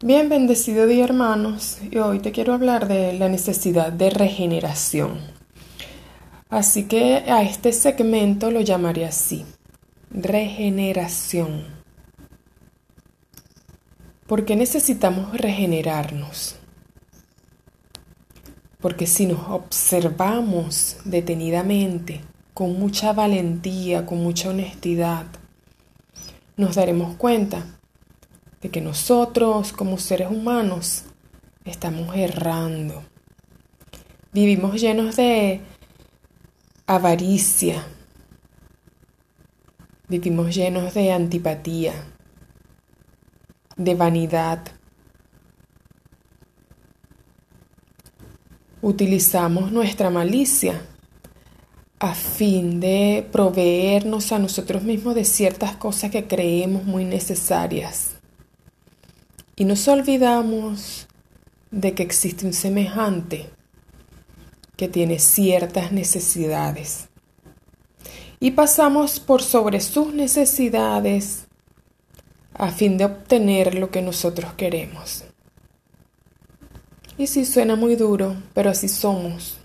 Bien, bendecido día hermanos, y hoy te quiero hablar de la necesidad de regeneración. Así que a este segmento lo llamaré así, regeneración. ¿Por qué necesitamos regenerarnos? Porque si nos observamos detenidamente, con mucha valentía, con mucha honestidad, nos daremos cuenta de que nosotros como seres humanos estamos errando. Vivimos llenos de avaricia. Vivimos llenos de antipatía, de vanidad. Utilizamos nuestra malicia a fin de proveernos a nosotros mismos de ciertas cosas que creemos muy necesarias. Y nos olvidamos de que existe un semejante que tiene ciertas necesidades. Y pasamos por sobre sus necesidades a fin de obtener lo que nosotros queremos. Y sí suena muy duro, pero así somos.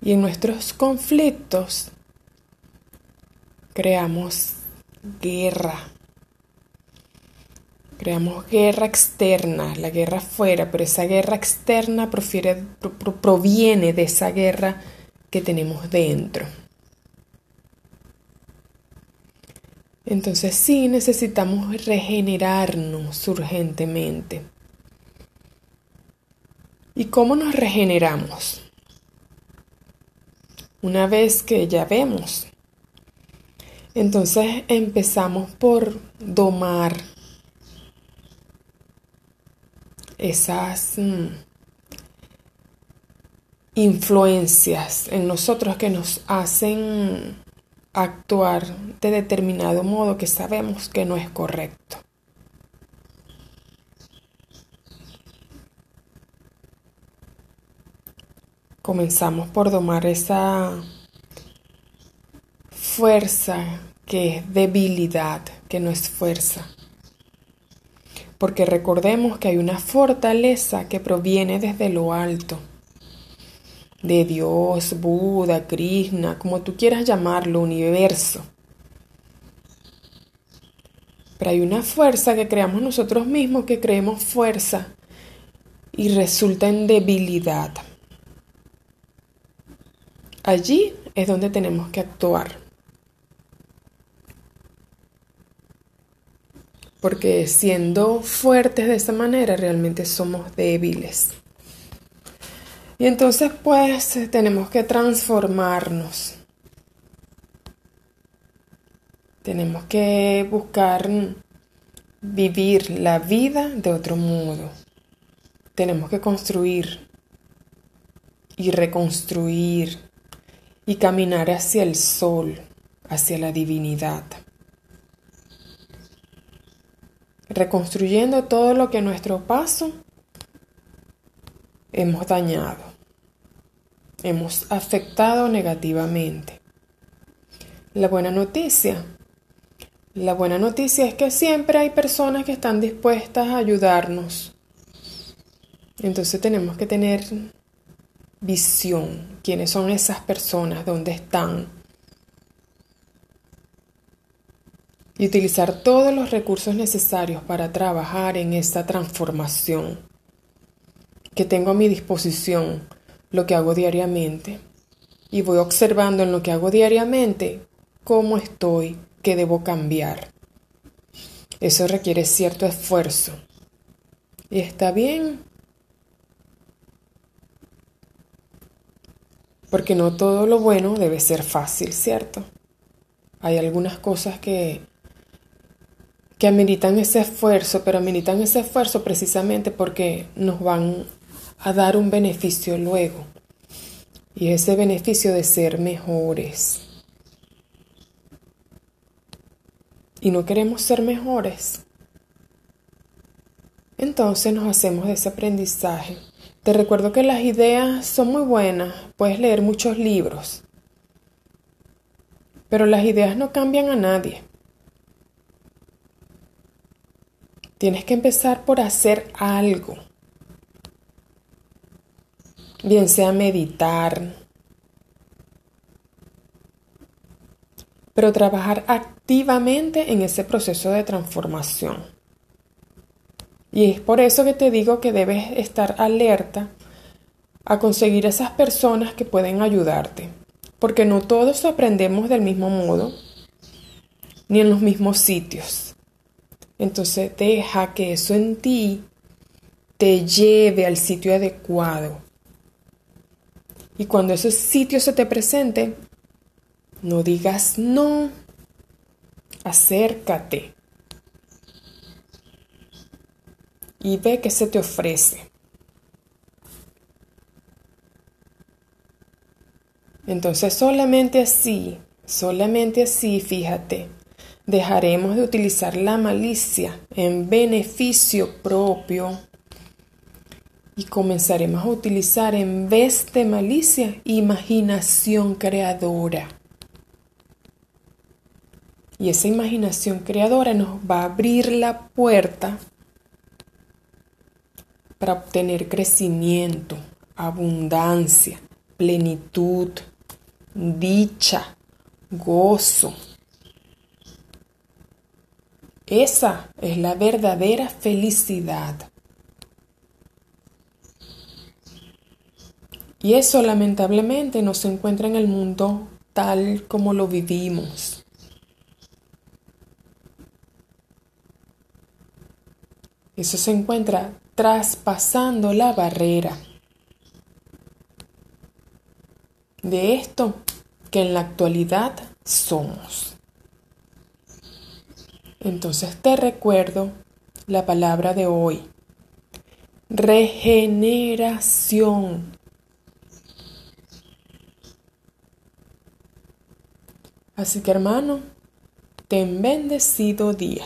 Y en nuestros conflictos creamos guerra Creamos guerra externa, la guerra afuera, pero esa guerra externa proviene de esa guerra que tenemos dentro. Entonces sí necesitamos regenerarnos urgentemente. ¿Y cómo nos regeneramos? Una vez que ya vemos. Entonces empezamos por domar esas mm, influencias en nosotros que nos hacen actuar de determinado modo que sabemos que no es correcto. Comenzamos por domar esa fuerza que es debilidad, que no es fuerza porque recordemos que hay una fortaleza que proviene desde lo alto, de Dios, Buda, Krishna, como tú quieras llamarlo, universo. Pero hay una fuerza que creamos nosotros mismos, que creemos fuerza y resulta en debilidad. Allí es donde tenemos que actuar. Porque siendo fuertes de esa manera realmente somos débiles. Y entonces pues tenemos que transformarnos. Tenemos que buscar vivir la vida de otro modo. Tenemos que construir y reconstruir y caminar hacia el sol, hacia la divinidad reconstruyendo todo lo que a nuestro paso hemos dañado, hemos afectado negativamente. La buena noticia. La buena noticia es que siempre hay personas que están dispuestas a ayudarnos. Entonces tenemos que tener visión. ¿Quiénes son esas personas? ¿Dónde están? Y utilizar todos los recursos necesarios para trabajar en esta transformación que tengo a mi disposición, lo que hago diariamente. Y voy observando en lo que hago diariamente cómo estoy, qué debo cambiar. Eso requiere cierto esfuerzo. Y está bien. Porque no todo lo bueno debe ser fácil, ¿cierto? Hay algunas cosas que que ameritan ese esfuerzo, pero ameritan ese esfuerzo precisamente porque nos van a dar un beneficio luego. Y ese beneficio de ser mejores. Y no queremos ser mejores. Entonces nos hacemos ese aprendizaje. Te recuerdo que las ideas son muy buenas, puedes leer muchos libros, pero las ideas no cambian a nadie. Tienes que empezar por hacer algo. Bien sea meditar, pero trabajar activamente en ese proceso de transformación. Y es por eso que te digo que debes estar alerta a conseguir esas personas que pueden ayudarte, porque no todos aprendemos del mismo modo ni en los mismos sitios. Entonces deja que eso en ti te lleve al sitio adecuado. Y cuando ese sitio se te presente, no digas no, acércate y ve qué se te ofrece. Entonces solamente así, solamente así, fíjate, dejaremos de utilizar la malicia en beneficio propio y comenzaremos a utilizar en vez de malicia imaginación creadora. Y esa imaginación creadora nos va a abrir la puerta para obtener crecimiento, abundancia, plenitud, dicha, gozo. Esa es la verdadera felicidad. Y eso lamentablemente no se encuentra en el mundo tal como lo vivimos. Eso se encuentra traspasando la barrera de esto que en la actualidad somos. Entonces te recuerdo la palabra de hoy. Regeneración. Así que hermano, ten bendecido día.